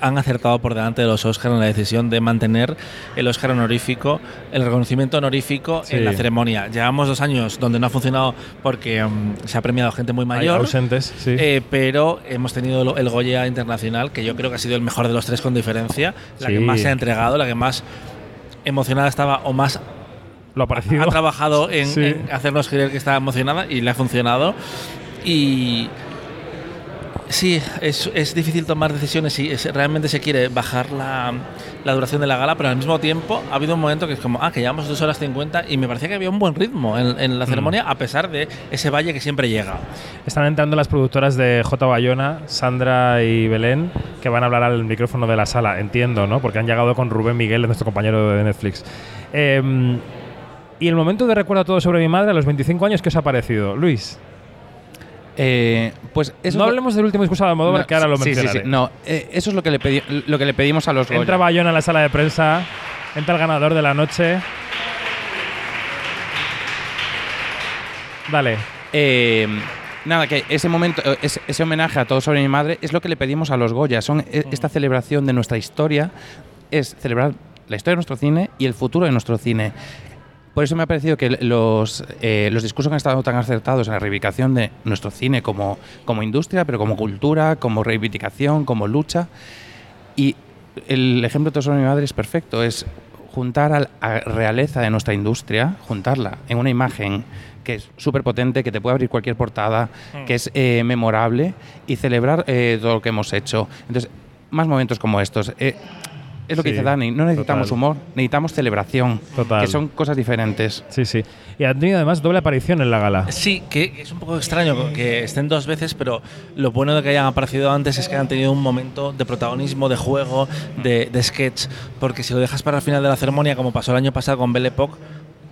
C: han acertado por delante de los Oscar en la decisión de mantener el Oscar honorífico, el reconocimiento honorífico
A: Sí.
C: en la ceremonia. Llevamos dos años donde no ha funcionado porque mm, se ha premiado gente muy
A: Hay
C: mayor.
A: ausentes, sí.
C: Eh, pero hemos tenido el Goya Internacional, que yo creo que ha sido el mejor de los tres con diferencia, la que
A: Sí.
C: más se ha entregado, la que más emocionada estaba o más
A: Lo ha parecido.
C: ha trabajado en,
A: Sí.
C: en hacernos creer que estaba emocionada y le ha funcionado. Y Sí, es, es difícil tomar decisiones si es- realmente se quiere bajar la, la duración de la gala, pero al mismo tiempo ha habido un momento que es como, ah, que llevamos 2 horas 50 y me parecía que había un buen ritmo en, en la
A: Mm.
C: ceremonia, a pesar de ese valle que siempre llega.
A: Están entrando las productoras de J. Bayona, Sandra y Belén, que van a hablar al micrófono de la sala, entiendo, ¿no? Porque han llegado con Rubén Miguel, nuestro compañero de Netflix. Eh, y el momento de recuerdo todo sobre mi madre a los 25 años, ¿qué os ha parecido? Luis.
D: Eh, pues eso
A: no hablemos del último discurso de Almodóvar,
D: No,
A: que ahora lo
D: sí, sí, sí,
A: mencionaré.
D: No, eh, eso es lo que, le pedi- lo que le pedimos a los Goya.
A: Entra Bayona a la sala de prensa, entra el ganador de la noche. Dale.
D: Eh, nada, que ese momento, eh, ese, ese homenaje a todo sobre mi madre es lo que le pedimos a los Goya. Son eh, esta celebración de nuestra historia, es celebrar la historia de nuestro cine y el futuro de nuestro cine. Por eso me ha parecido que los, eh, los discursos que han estado tan acertados en la reivindicación de nuestro cine como, como industria, pero como cultura, como reivindicación, como lucha. Y el ejemplo de sobre mi madre es perfecto. Es juntar a la realeza de nuestra industria, juntarla en una imagen que es súper potente, que te puede abrir cualquier portada,
A: Mm.
D: que es eh, memorable y celebrar eh, todo lo que hemos hecho. Entonces, más momentos como estos. Eh, es lo que
A: Sí,
D: dice Dani, no necesitamos
A: total.
D: humor, necesitamos celebración,
A: Total.
D: que son cosas diferentes.
A: Sí, sí. Y han tenido además doble aparición en la gala.
C: Sí, que es un poco extraño que estén dos veces, pero lo bueno de que hayan aparecido antes es que han tenido un momento de protagonismo, de juego, de, de sketch, porque si lo dejas para el final de la ceremonia, como pasó el año pasado con Belle Époque,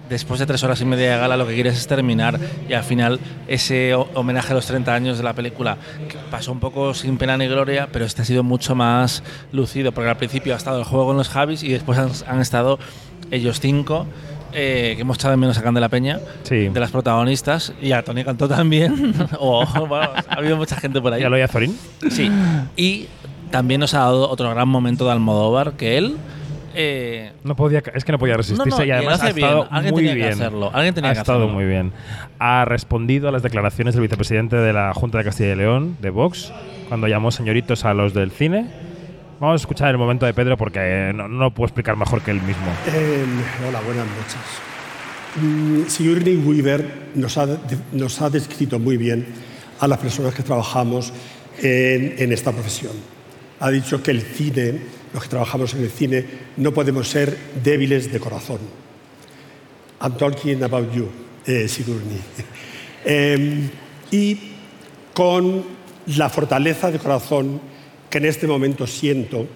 C: después de tres horas y media de gala lo que quieres es terminar y al final ese ho- homenaje a los 30 años de la película que pasó un poco sin pena ni gloria, pero este ha sido mucho más lucido, porque al principio ha estado el juego en los Javis y después han, han estado ellos cinco. eh, que hemos echado de menos a Candela Peña, de las protagonistas, y a Tony Cantó también. o, bueno, ha habido mucha gente por ahí.
A: ¿Y a Loya Zorín?
C: Sí. Y también nos ha dado otro gran momento de Almodóvar, que él. Eh,
A: No podía, es que no podía resistirse
C: No, no,
A: y además ha estado
C: bien. Alguien
A: muy
C: tenía que
A: bien.
C: hacerlo, alguien tenía
A: ha
C: que
A: estado
C: hacerlo.
A: muy bien. Ha respondido a las declaraciones del vicepresidente de la Junta de Castilla y León, de Vox, cuando llamó señoritos a los del cine. Vamos a escuchar el momento de Pedro porque no, no lo puedo explicar mejor que él mismo.
M: Eh, hola, buenas noches. Mm, Sigourney Weaver nos ha, de- nos ha descrito muy bien a las personas que trabajamos en, en esta profesión. Ha dicho que el cine, los que trabajamos en el cine, no podemos ser débiles de corazón. I'm talking about you, eh, Sigourney. Eh, y con la fortaleza de corazón que en este momento siento,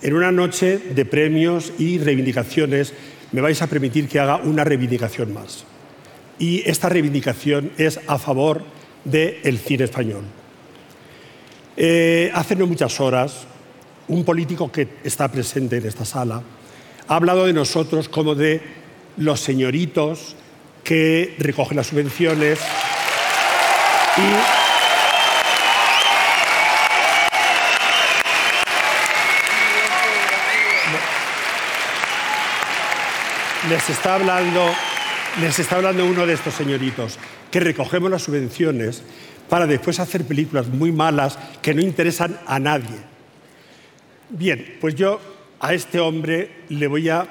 M: en una noche de premios y reivindicaciones, me vais a permitir que haga una reivindicación más. Y esta reivindicación es a favor del cine español. Eh, hace no muchas horas, un político que está presente en esta sala ha hablado de nosotros como de los señoritos que recogen las subvenciones y les está hablando, les está hablando uno de estos señoritos, que recogemos las subvenciones para después hacer películas muy malas que no interesan a nadie. Bien, pues yo a este hombre le voy a,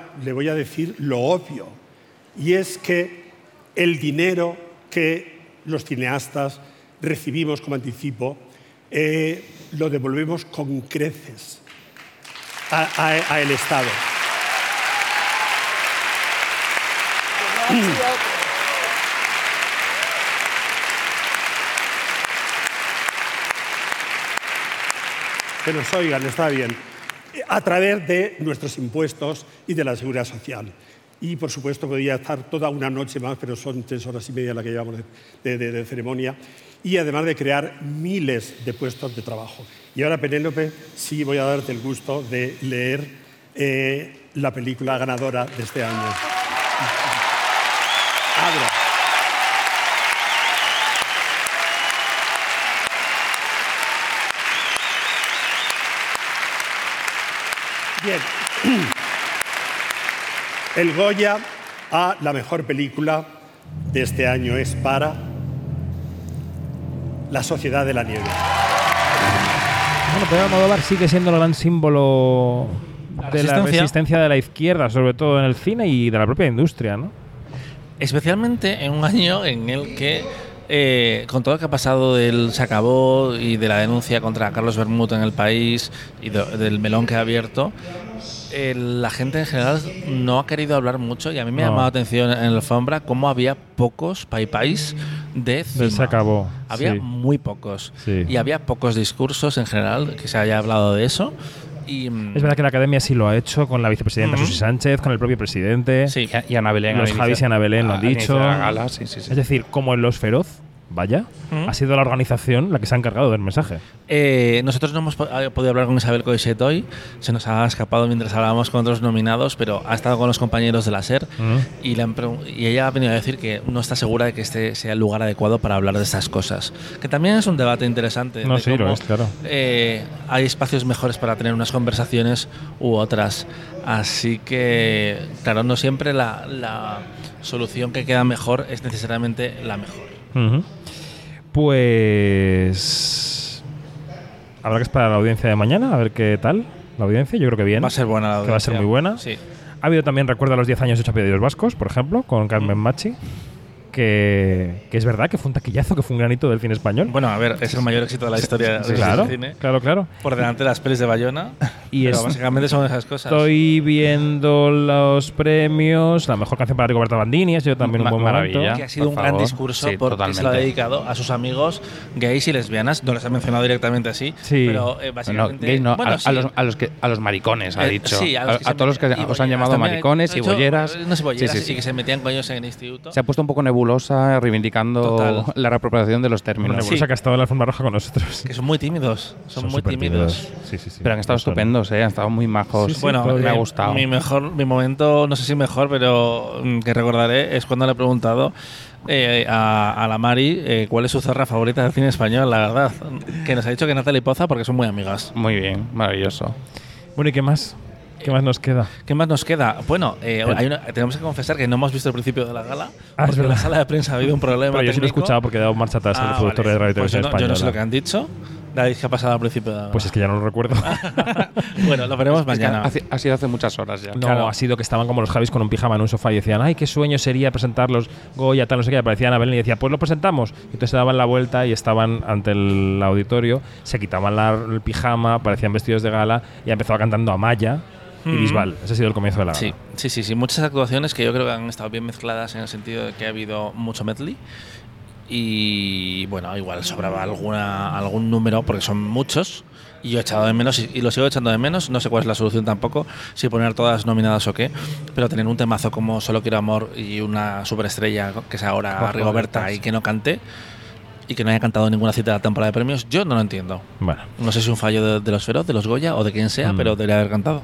M: decir lo obvio, y es que el dinero que los cineastas recibimos como anticipo eh, lo devolvemos con creces a, a- a el Estado. Que nos oigan, está bien. A través de nuestros impuestos y de la seguridad social. Y por supuesto podría estar toda una noche más, pero son tres horas y media la que llevamos de, ceremonia. Y además de crear miles de puestos de trabajo. Y ahora, Penélope, sí voy a darte el gusto de leer eh, la película ganadora de este año. Bien. El Goya a la mejor película de este año es para La Sociedad de la Nieve.
A: Bueno, Pedro Almodóvar sigue siendo el gran símbolo de la
C: resistencia.
A: resistencia de la izquierda, sobre todo en el cine y de la propia industria, ¿no?
C: Especialmente en un año en el que eh, con todo lo que ha pasado del se acabó y de la denuncia contra Carlos Bermud en el país y de- del melón que ha abierto, eh, la gente en general no ha querido hablar mucho y a mí me ha
A: No.
C: llamado la atención en la alfombra cómo había pocos paipais de
A: Se
C: cima.
A: acabó.
C: Había
A: sí.
C: muy pocos.
A: Sí.
C: Y había pocos discursos en general que se haya hablado de eso. Y, mm,
A: Es verdad que la academia sí lo ha hecho con la vicepresidenta
C: Ujú.
A: Susi Sánchez, con el propio presidente.
C: Sí.
D: Y Ana Belén.
A: Los Javis y Ana Belén lo han dicho.
D: la gala, sí, sí.
A: Es decir, como en Los Feroz, vaya,
C: Ujú.
A: ha sido la organización la que se ha encargado del mensaje.
C: Eh, nosotros no hemos po- podido hablar con Isabel Coixet hoy, se nos ha escapado mientras hablábamos con otros nominados, pero ha estado con los compañeros de la SER y, le han pregun- y ella ha venido a decir que no está segura de que este sea el lugar adecuado para hablar de estas cosas. Que también es un debate interesante.
A: No,
C: de
A: sí, lo es, claro.
C: eh, hay espacios mejores para tener unas conversaciones u otras. Así que, claro, no siempre la, la solución que queda mejor es necesariamente la mejor.
A: Pues. Habrá que esperar a la audiencia de mañana, a ver qué tal la audiencia. Yo creo que bien.
C: Va a ser buena la
A: Que va a ser
C: audiencia.
A: muy buena.
C: Sí.
A: Ha habido también, recuerda los 10 años de Chapellos Vascos, por ejemplo, con Carmen Machi. Que, que es verdad que fue un taquillazo, que fue un granito del cine español.
C: Bueno, a ver, es el mayor éxito de la historia
A: Sí,
C: del
A: claro,
C: cine.
A: claro, claro.
C: Por delante de las pelis de Bayona.
A: Y
C: pero
A: es-
C: básicamente son esas cosas.
A: Estoy viendo los premios, la mejor canción para Rigoberta Bandini, ha sido también
D: Ma-
A: un buen
D: maravilla.
A: momento.
C: que ha sido un gran discurso
D: Sí,
C: porque se lo ha
D: totalmente.
C: dedicado a sus amigos gays y lesbianas. No les ha mencionado directamente así,
A: Sí.
C: pero eh,
D: No,
C: básicamente.
D: gays no,
C: bueno,
D: a, los, a, los que, a los maricones, ha
C: Eh,
D: dicho.
C: sí,
D: a,
C: los que
D: a
C: se
D: todos los que os han llamado maricones y bolleras.
C: No sé, bolleras,
D: Sí,
C: sí,
D: sí, sí.
C: que se metían con ellos en el instituto.
D: Se ha puesto un poco nebulosa reivindicando
C: Total.
D: la reapropiación de los términos.
A: Nebulosa que ha estado en la alfombra roja con nosotros.
C: Que son muy tímidos. Son, muy tímidos.
A: Sí, sí, sí.
D: Pero han estado
A: Son-
D: estupendos, ¿eh? han estado muy majos.
A: Sí, sí,
C: Bueno,
D: me ha gustado.
C: Mi mejor, mi momento, no sé si mejor, pero mm, que recordaré es cuando le he preguntado eh, a, a la Mari eh, cuál es su zorra favorita del cine español, la verdad. Que nos ha dicho que Natalie Poza porque son muy amigas.
D: Muy bien, maravilloso.
A: Bueno, ¿y qué más? ¿Qué más nos queda?
C: ¿Qué más nos queda? Bueno, eh, hay una- tenemos que confesar que no hemos visto el principio de la gala.
A: Ah,
C: porque en la sala de prensa ha habido un problema.
A: Pero yo sí lo he escuchado porque he dado marcha atrás al
C: Ah,
A: productor
C: vale.
A: de Radio
C: Pues yo
A: Televisión
C: no, yo no sé lo que
A: Española.
C: han dicho. David, ¿qué ha pasado al principio de la?
A: Pues es que ya no lo recuerdo.
C: bueno, lo veremos
D: Es que
C: mañana.
D: hace- ha sido hace muchas horas ya.
A: No,
C: Claro.
A: ha sido que estaban como los Javis con un pijama en un sofá y decían, ay, qué sueño sería presentarlos Goya, tal, no sé qué. Aparecían a Belén y decía, pues lo presentamos. Y entonces se daban la vuelta y estaban ante el auditorio, se quitaban la- el pijama, parecían vestidos de gala y empezaba cantando Amaya y. Bisbal. Ese ha sido el comienzo de la.
C: Sí, sí, sí, sí. Muchas actuaciones que yo creo que han estado bien mezcladas en el sentido de que ha habido mucho medley. Y bueno, igual sobraba alguna, algún número porque son muchos. Y yo he echado de menos y, y lo sigo echando de menos. No sé cuál es la solución tampoco, si poner todas nominadas o qué. Pero tener un temazo como Solo quiero amor y una superestrella que es ahora
D: Ojo,
C: Rigoberta y que no cante y que no haya cantado ninguna cita de la temporada de premios, yo no lo entiendo.
A: Bueno.
C: No sé si es un fallo de, de los Feroz, de los Goya o de quien sea,
A: Mm.
C: pero debería haber cantado.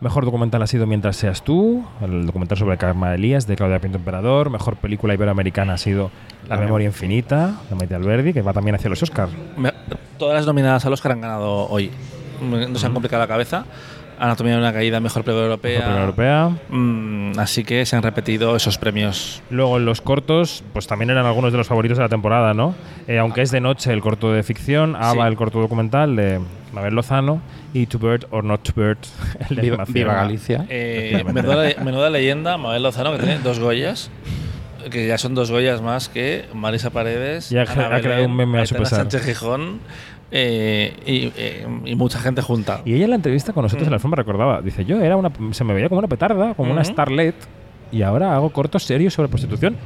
A: Mejor documental ha sido Mientras seas tú, el documental sobre Karma Elías de Claudia Pinto Emperador. Mejor película iberoamericana ha sido La memoria infinita de Maite Alberdi, que va también hacia los Oscars.
C: Todas las nominadas al Oscar han ganado hoy. No se han complicado la cabeza. Anatomía de una caída, mejor película europea.
A: Mejor europea.
C: Mm, así que se han repetido esos premios.
A: Luego en los cortos, pues también eran algunos de los favoritos de la temporada, ¿no? Eh, aunque es de noche el corto de ficción, Ava
C: Sí.
A: el corto documental de Mabel Lozano y To Bird or Not to Bird, el de
D: Viva, viva Galicia.
C: Eh, menuda, menuda leyenda, Mabel Lozano, que tiene dos Goyas. Que ya son dos Goyas más que Marisa Paredes.
A: Ya ha creado un meme a su pesar.
C: Sánchez Gijón eh, y, eh, y mucha gente junta.
A: Y ella en la entrevista con nosotros en la forma recordaba, dice, yo era una, se me veía como una petarda, como una
C: Ujú.
A: starlet, y ahora hago cortos serios sobre prostitución.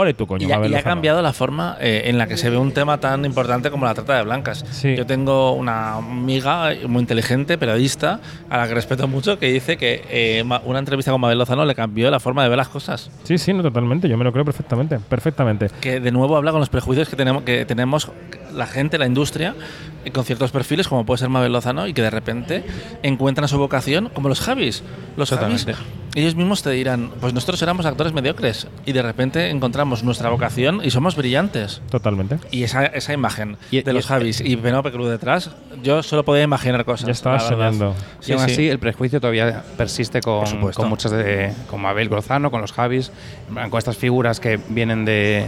A: Ole tu coño,
C: Y,
A: Mabel
C: y ha cambiado la forma eh, en la que se ve un tema tan importante como la trata de blancas.
A: Sí.
C: Yo tengo una amiga muy inteligente, periodista, a la que respeto mucho, que dice que eh, una entrevista con Mabel Lozano le cambió la forma de ver las cosas.
A: Sí, sí, no, totalmente, yo me lo creo perfectamente, perfectamente.
C: Que de nuevo habla con los prejuicios que tenemos, que tenemos la gente, la industria, eh, con ciertos perfiles, como puede ser Mabel Lozano, y que de repente encuentran su vocación, como los Javis. Los Javis. Ellos mismos te dirán, pues nosotros éramos actores mediocres, y de repente encontramos nuestra vocación y somos brillantes.
A: Totalmente.
C: Y esa, esa imagen
D: Y-
C: de
D: y
C: los
D: es-
C: Javis y Penélope Cruz detrás, yo solo podía imaginar cosas.
A: Ya estaba soñando.
C: Sí,
D: y aún
C: sí.
D: así, el prejuicio todavía persiste con, con muchas de. con Mabel Grozano, con los Javis, en plan, con estas figuras que vienen de.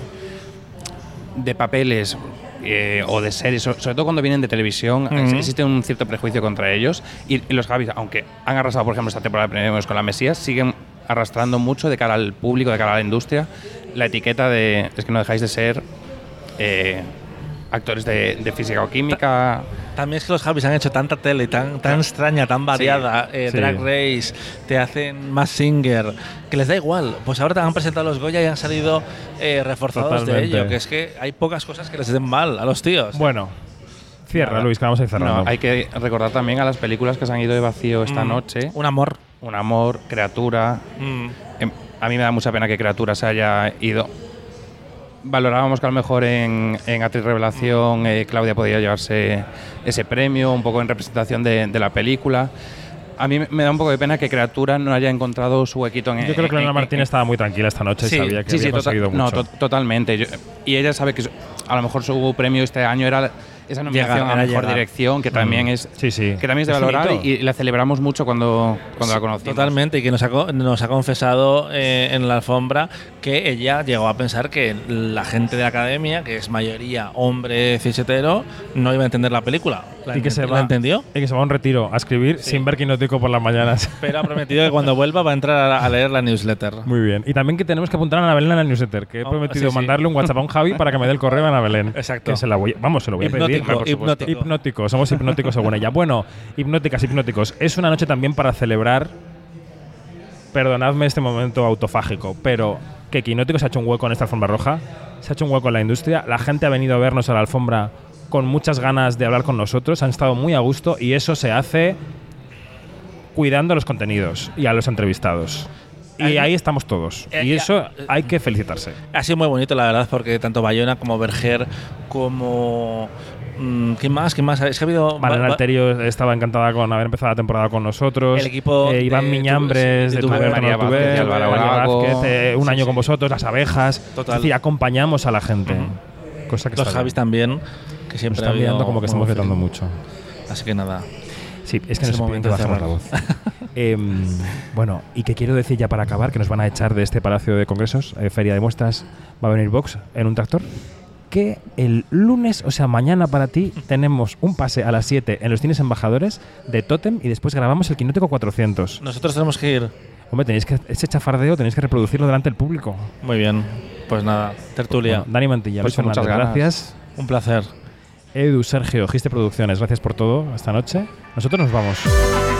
D: de papeles. Eh, o de series, so- sobre todo cuando vienen de televisión, existe un cierto prejuicio contra ellos. Y, los Javis, aunque han arrasado, por ejemplo, esta temporada de premios con la Mesías, siguen arrastrando mucho de cara al público, de cara a la industria, la etiqueta de es que no dejáis de ser eh, actores de, de física o química.
C: También es que los Javis han hecho tanta tele tan, tan extraña, tan variada, eh,
D: sí.
C: Drag Race, te hacen más Singer, que les da igual. Pues ahora te han presentado los Goya y han salido eh, reforzados de ello, que es que hay pocas cosas que les den mal a los tíos.
A: Bueno, cierra,
D: Nada.
A: Luis, que vamos a ir cerrando.
D: No, hay que recordar también a las películas que se han ido de vacío esta
C: Mm,
D: noche.
C: Un amor.
D: Un amor, criatura.
C: Mm.
D: Em, A mí me da mucha pena que criatura se haya ido. Valorábamos que a lo mejor en, en Actriz Revelación eh, Claudia podía llevarse ese premio, un poco en representación de, de la película. A mí me- da un poco de pena que Criatura no haya encontrado su huequito en
A: Yo creo que
D: en-
A: Elena
D: en-
A: Martín estaba muy tranquila esta noche y sabía que
D: sí,
A: había
D: sí,
A: conseguido
D: no,
A: mucho.
D: to- totalmente. Yo- y ella sabe que a lo mejor su premio este año era esa nominación
C: Llegar,
D: a mejor
C: llegar.
D: dirección, que también
A: Mm.
D: es
A: Sí, sí.
D: que también es de
A: Es
D: valorar y, y la celebramos mucho cuando, cuando la conocimos.
C: Totalmente, y que nos ha, co- nos ha confesado eh, en la alfombra que ella llegó a pensar que la gente de la academia, que es mayoría hombre cisetero, no iba a entender la película. ¿La,
A: y que se va,
C: ¿la entendió?
A: Y que se va a un retiro a escribir sin ver quinótico por las mañanas.
C: Pero ha prometido que cuando vuelva va a entrar a, a leer la newsletter.
A: Muy bien. Y también que tenemos que apuntar a Ana Belén en la newsletter, que he
C: Oh,
A: prometido
C: sí, sí.
A: mandarle un WhatsApp a un Javi para que me dé el correo a Ana Belén.
C: Exacto.
A: Que se la voy, vamos, se lo voy a pedir.
C: Hipnótico, hipnótico.
A: Hipnótico, somos hipnóticos según ella. Bueno, hipnóticas, hipnóticos. Es una noche también para celebrar, perdonadme este momento autofágico, pero que Quinótico se ha hecho un hueco en esta alfombra roja, se ha hecho un hueco en la industria, la gente ha venido a vernos a la alfombra con muchas ganas de hablar con nosotros, han estado muy a gusto y eso se hace cuidando los contenidos y a los entrevistados. Y
C: Ahí-
A: estamos todos.
C: Eh,
A: Y eso hay que felicitarse.
C: Ha sido muy bonito, la verdad, porque tanto Bayona como Berger, como. Mm, ¿Quién más? ¿Quién más? Es que ha habido.
A: Marlene
C: va- va-
A: Alterio estaba encantada con haber empezado la temporada con nosotros.
C: El equipo
A: Eh, Iván
C: de
A: Miñambres,
C: Tu-
A: de
C: de
A: Tuber,
C: Tuber,
A: María
D: Vázquez Álvaro Lago.
A: un
C: Sí,
A: año
C: sí.
A: con vosotros, las abejas.
C: Total.
A: Es decir, acompañamos a la gente.
C: Ujú.
A: Cosa que
C: Los Javis
A: bien.
C: también, que
A: Nos
C: siempre ha
A: están mirando como que estamos
C: feeling.
A: mucho.
C: Así que nada.
A: Sí, es que
C: Es
A: nos
C: el
A: piden que
C: momento de
A: bajemos la voz. Em, bueno, y que quiero decir ya para acabar, que nos van a echar de este Palacio de Congresos, eh, Feria de Muestras, va a venir Vox en un tractor, que el lunes, o sea, mañana para ti, tenemos un pase a las 7 en los cines embajadores de Totem y después grabamos el Quinótico 400.
C: Nosotros tenemos que ir.
A: Hombre, tenéis que, ese chafardeo tenéis que reproducirlo delante del público.
C: Muy bien. Pues nada, tertulia.
A: Bueno, Dani Mantilla,
D: Pues
A: Luis
D: muchas ganas.
A: gracias.
C: Un placer.
A: Edu, Sergio, Giste Producciones, gracias por todo esta noche. Nosotros nos vamos.